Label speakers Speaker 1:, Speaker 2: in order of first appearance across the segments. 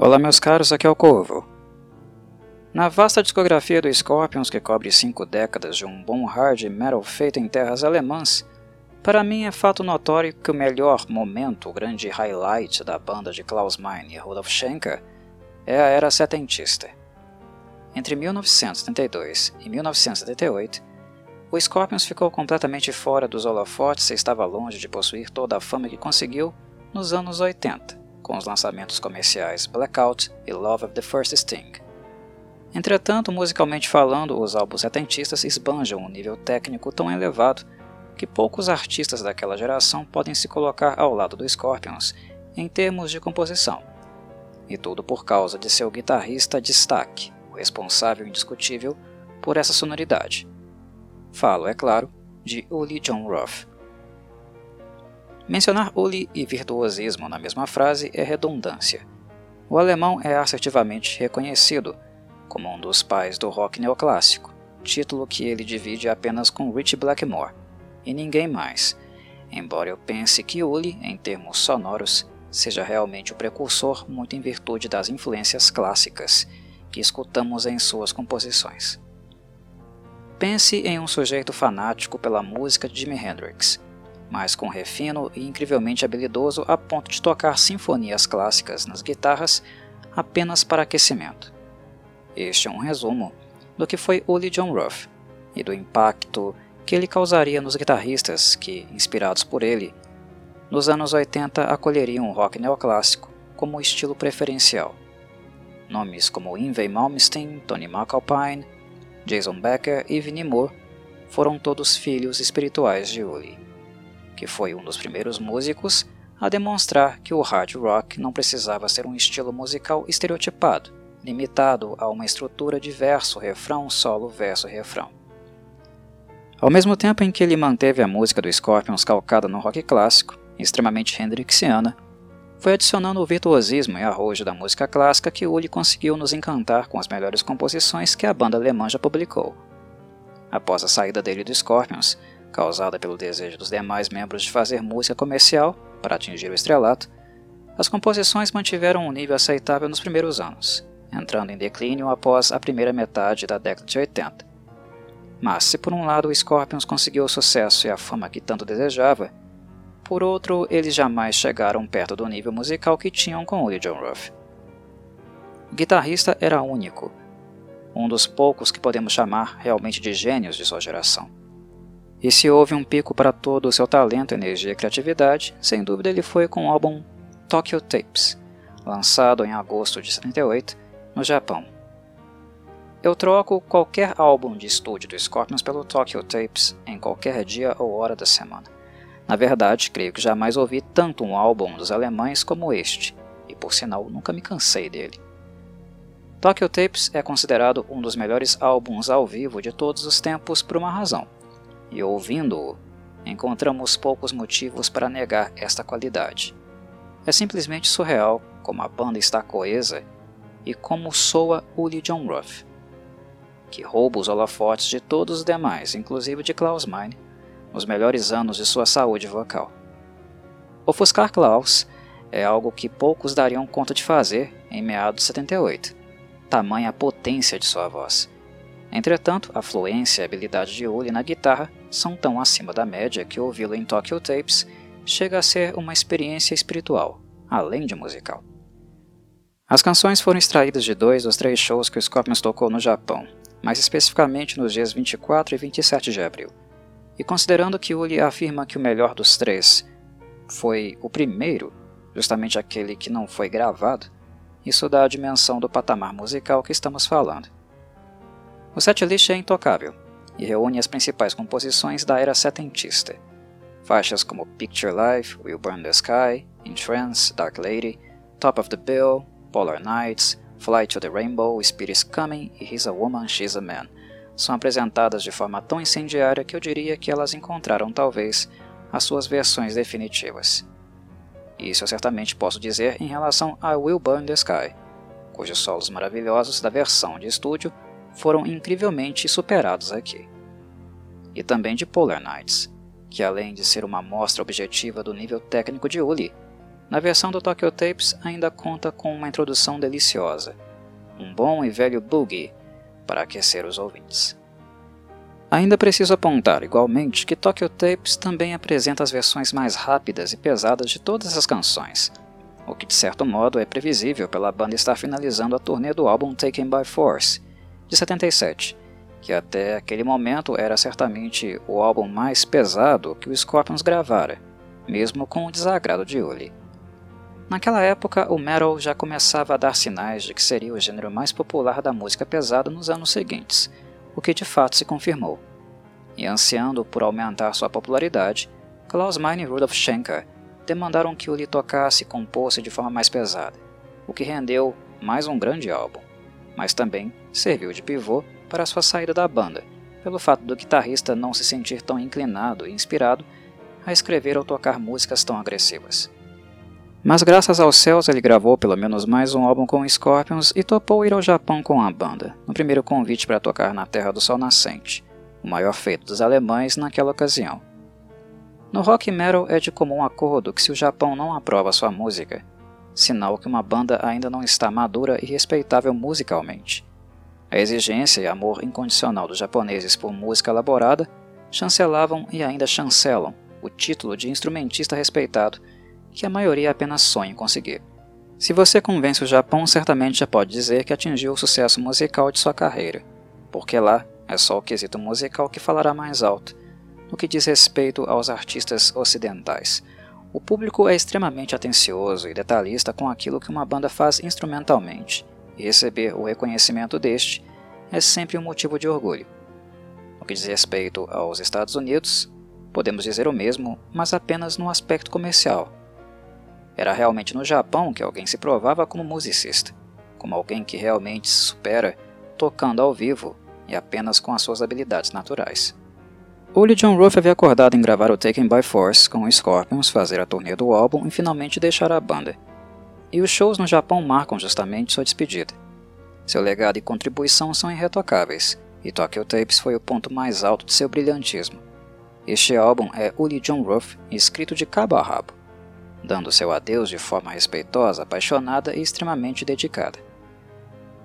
Speaker 1: Olá meus caros, aqui é o Corvo. Na vasta discografia do Scorpions, que cobre cinco décadas de um bom hard metal feito em terras alemãs, para mim é fato notório que o melhor momento, o grande highlight da banda de Klaus Meine e Rudolf Schenker é a era setentista. Entre 1972 e 1978, o Scorpions ficou completamente fora dos holofotes e estava longe de possuir toda a fama que conseguiu nos anos 80, com os lançamentos comerciais Blackout e Love of the First Sting. Entretanto, musicalmente falando, os álbuns setentistas esbanjam um nível técnico tão elevado que poucos artistas daquela geração podem se colocar ao lado do Scorpions em termos de composição. E tudo por causa de seu guitarrista destaque, o responsável indiscutível por essa sonoridade. Falo, é claro, de Uli John Roth. Mencionar Uli e virtuosismo na mesma frase é redundância. O alemão é assertivamente reconhecido como um dos pais do rock neoclássico, título que ele divide apenas com Rich Blackmore, e ninguém mais, embora eu pense que Uli, em termos sonoros, seja realmente o precursor muito em virtude das influências clássicas que escutamos em suas composições. Pense em um sujeito fanático pela música de Jimi Hendrix, mas com refino e incrivelmente habilidoso a ponto de tocar sinfonias clássicas nas guitarras apenas para aquecimento. Este é um resumo do que foi Uli John Ruff e do impacto que ele causaria nos guitarristas que, inspirados por ele, nos anos 80 acolheriam o rock neoclássico como estilo preferencial. Nomes como Yngwie Malmsteen, Tony McAlpine, Jason Becker e Vinnie Moore foram todos filhos espirituais de Uli, que foi um dos primeiros músicos a demonstrar que o hard rock não precisava ser um estilo musical estereotipado, limitado a uma estrutura de verso, refrão, solo, verso, refrão. Ao mesmo tempo em que ele manteve a música do Scorpions calcada no rock clássico, extremamente hendrixiana, foi adicionando o virtuosismo e arrojo da música clássica que Uli conseguiu nos encantar com as melhores composições que a banda alemã já publicou. Após a saída dele do Scorpions, causada pelo desejo dos demais membros de fazer música comercial para atingir o estrelato, as composições mantiveram um nível aceitável nos primeiros anos, entrando em declínio após a primeira metade da década de 80. Mas se por um lado o Scorpions conseguiu o sucesso e a fama que tanto desejava, por outro, eles jamais chegaram perto do nível musical que tinham com Willie John Ruff. O guitarrista era único, um dos poucos que podemos chamar realmente de gênios de sua geração. E se houve um pico para todo o seu talento, energia e criatividade, sem dúvida ele foi com o álbum Tokyo Tapes, lançado em agosto de 78 no Japão. Eu troco qualquer álbum de estúdio do Scorpions pelo Tokyo Tapes em qualquer dia ou hora da semana. Na verdade, creio que jamais ouvi tanto um álbum dos alemães como este, e por sinal nunca me cansei dele. Tokyo Tapes é considerado um dos melhores álbuns ao vivo de todos os tempos por uma razão, e ouvindo-o, encontramos poucos motivos para negar esta qualidade. É simplesmente surreal como a banda está coesa e como soa Uli John Ruff, que rouba os holofotes de todos os demais, inclusive de Klaus Meine, nos melhores anos de sua saúde vocal. Ofuscar Klaus é algo que poucos dariam conta de fazer em meados de 78, tamanha a potência de sua voz. Entretanto, a fluência e a habilidade de Uli na guitarra são tão acima da média que ouvi-lo em Tokyo Tapes chega a ser uma experiência espiritual, além de musical. As canções foram extraídas de dois dos três shows que o Scorpions tocou no Japão, mais especificamente nos dias 24 e 27 de abril. E considerando que Uli afirma que o melhor dos três foi o primeiro, justamente aquele que não foi gravado, isso dá a dimensão do patamar musical que estamos falando. O setlist é intocável e reúne as principais composições da era setentista. Faixas como Picture Life, Will Burn the Sky, In Trance, Dark Lady, Top of the Bill, Polar Nights, Flight to the Rainbow, Spirit is Coming e He's a Woman, She's a Man são apresentadas de forma tão incendiária que eu diria que elas encontraram talvez as suas versões definitivas. Isso eu certamente posso dizer em relação a Will Burn the Sky, cujos solos maravilhosos da versão de estúdio foram incrivelmente superados aqui. E também de Polar Nights, que além de ser uma amostra objetiva do nível técnico de Uli, na versão do Tokyo Tapes ainda conta com uma introdução deliciosa, um bom e velho boogie para aquecer os ouvintes. Ainda preciso apontar, igualmente, que Tokyo Tapes também apresenta as versões mais rápidas e pesadas de todas as canções, o que de certo modo é previsível pela banda estar finalizando a turnê do álbum Taken by Force, de 77, que até aquele momento era certamente o álbum mais pesado que o Scorpions gravara, mesmo com o desagrado de Uli. Naquela época, o metal já começava a dar sinais de que seria o gênero mais popular da música pesada nos anos seguintes, o que de fato se confirmou. E ansiando por aumentar sua popularidade, Klaus Meine e Rudolf Schenker demandaram que Uli tocasse e compôsse de forma mais pesada, o que rendeu mais um grande álbum, mas também serviu de pivô para sua saída da banda, pelo fato do guitarrista não se sentir tão inclinado e inspirado a escrever ou tocar músicas tão agressivas. Mas graças aos céus ele gravou pelo menos mais um álbum com Scorpions e topou ir ao Japão com a banda, no primeiro convite para tocar na Terra do Sol Nascente, o maior feito dos alemães naquela ocasião. No rock metal é de comum acordo que se o Japão não aprova sua música, sinal que uma banda ainda não está madura e respeitável musicalmente. A exigência e amor incondicional dos japoneses por música elaborada chancelavam e ainda chancelam o título de instrumentista respeitado que a maioria apenas sonha em conseguir. Se você convence o Japão, certamente já pode dizer que atingiu o sucesso musical de sua carreira, porque lá é só o quesito musical que falará mais alto, no que diz respeito aos artistas ocidentais. O público é extremamente atencioso e detalhista com aquilo que uma banda faz instrumentalmente, e receber o reconhecimento deste é sempre um motivo de orgulho. No que diz respeito aos Estados Unidos, podemos dizer o mesmo, mas apenas no aspecto comercial, era realmente no Japão que alguém se provava como musicista, como alguém que realmente se supera tocando ao vivo e apenas com as suas habilidades naturais. Uli John Ruff havia acordado em gravar o Taken by Force com os Scorpions, fazer a turnê do álbum e finalmente deixar a banda. E os shows no Japão marcam justamente sua despedida. Seu legado e contribuição são irretocáveis, e Tokyo Tapes foi o ponto mais alto de seu brilhantismo. Este álbum é Uli John Ruff, escrito de cabo a rabo dando seu adeus de forma respeitosa, apaixonada e extremamente dedicada.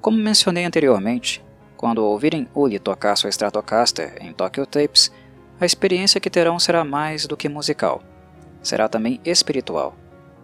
Speaker 1: Como mencionei anteriormente, quando ouvirem Uli tocar sua Stratocaster em Tokyo Tapes, a experiência que terão será mais do que musical. Será também espiritual,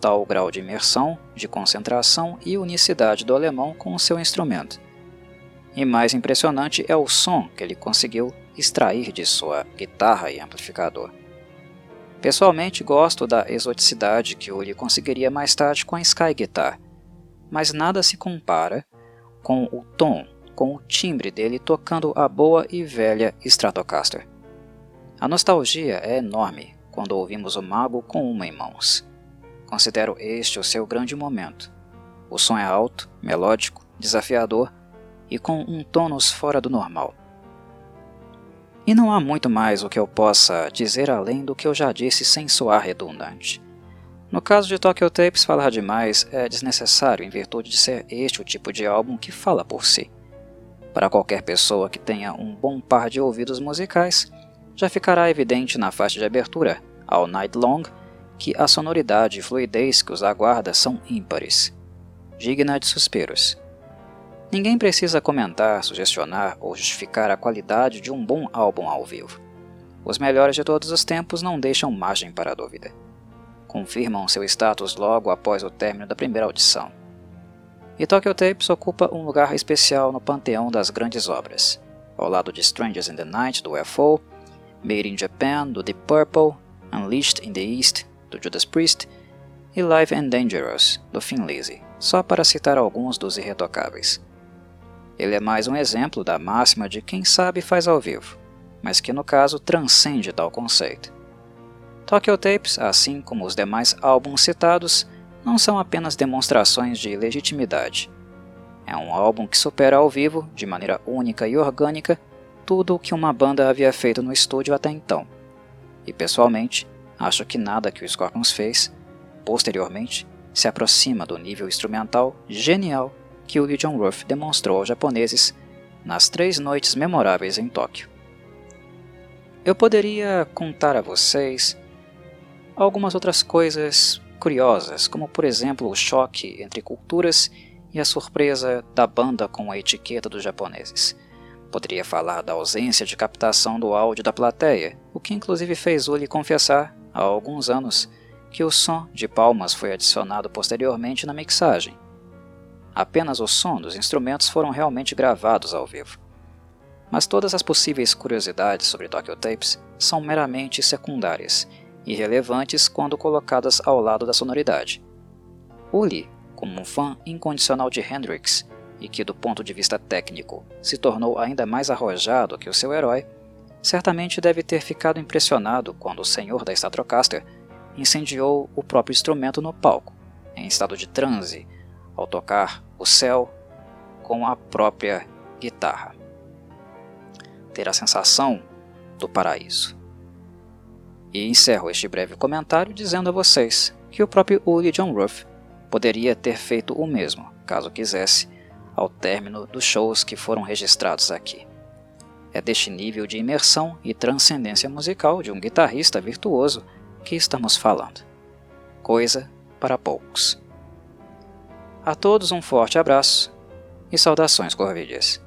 Speaker 1: tal o grau de imersão, de concentração e unicidade do alemão com o seu instrumento. E mais impressionante é o som que ele conseguiu extrair de sua guitarra e amplificador. Pessoalmente gosto da exoticidade que Uli conseguiria mais tarde com a Sky Guitar, mas nada se compara com o tom, com o timbre dele tocando a boa e velha Stratocaster. A nostalgia é enorme quando ouvimos o mago com uma em mãos. Considero este o seu grande momento. O som é alto, melódico, desafiador e com um tônus fora do normal. E não há muito mais o que eu possa dizer além do que eu já disse sem soar redundante. No caso de Tokyo Tapes, falar demais é desnecessário em virtude de ser este o tipo de álbum que fala por si. Para qualquer pessoa que tenha um bom par de ouvidos musicais, já ficará evidente na faixa de abertura, All Night Long, que a sonoridade e fluidez que os aguarda são ímpares, digna de suspiros. Ninguém precisa comentar, sugestionar ou justificar a qualidade de um bom álbum ao vivo. Os melhores de todos os tempos não deixam margem para dúvida. Confirmam seu status logo após o término da primeira audição. E Tokyo Tapes ocupa um lugar especial no panteão das grandes obras, ao lado de Strangers in the Night, do UFO, Made in Japan, do Deep Purple, Unleashed in the East, do Judas Priest, e Live and Dangerous, do Lizzy, só para citar alguns dos irretocáveis. Ele é mais um exemplo da máxima de quem sabe faz ao vivo, mas que no caso transcende tal conceito. Tokyo Tapes, assim como os demais álbuns citados, não são apenas demonstrações de legitimidade. É um álbum que supera ao vivo, de maneira única e orgânica, tudo o que uma banda havia feito no estúdio até então. E pessoalmente, acho que nada que o Scorpions fez, posteriormente, se aproxima do nível instrumental genial que o Lee Jong-ruff demonstrou aos japoneses nas três noites memoráveis em Tóquio. Eu poderia contar a vocês algumas outras coisas curiosas, como por exemplo o choque entre culturas e a surpresa da banda com a etiqueta dos japoneses. Poderia falar da ausência de captação do áudio da plateia, o que inclusive fez Uli confessar, há alguns anos, que o som de palmas foi adicionado posteriormente na mixagem. Apenas o som dos instrumentos foram realmente gravados ao vivo. Mas todas as possíveis curiosidades sobre Tokyo Tapes são meramente secundárias, irrelevantes quando colocadas ao lado da sonoridade. Uli, como um fã incondicional de Hendrix e que, do ponto de vista técnico, se tornou ainda mais arrojado que o seu herói, certamente deve ter ficado impressionado quando o senhor da Stratocaster incendiou o próprio instrumento no palco, em estado de transe, ao tocar o céu com a própria guitarra ter a sensação do paraíso. E encerro este breve comentário dizendo a vocês que o próprio Uli John Ruff poderia ter feito o mesmo, caso quisesse, ao término dos shows que foram registrados aqui. É deste nível de imersão e transcendência musical de um guitarrista virtuoso que estamos falando. Coisa para poucos. A todos um forte abraço e saudações corvides.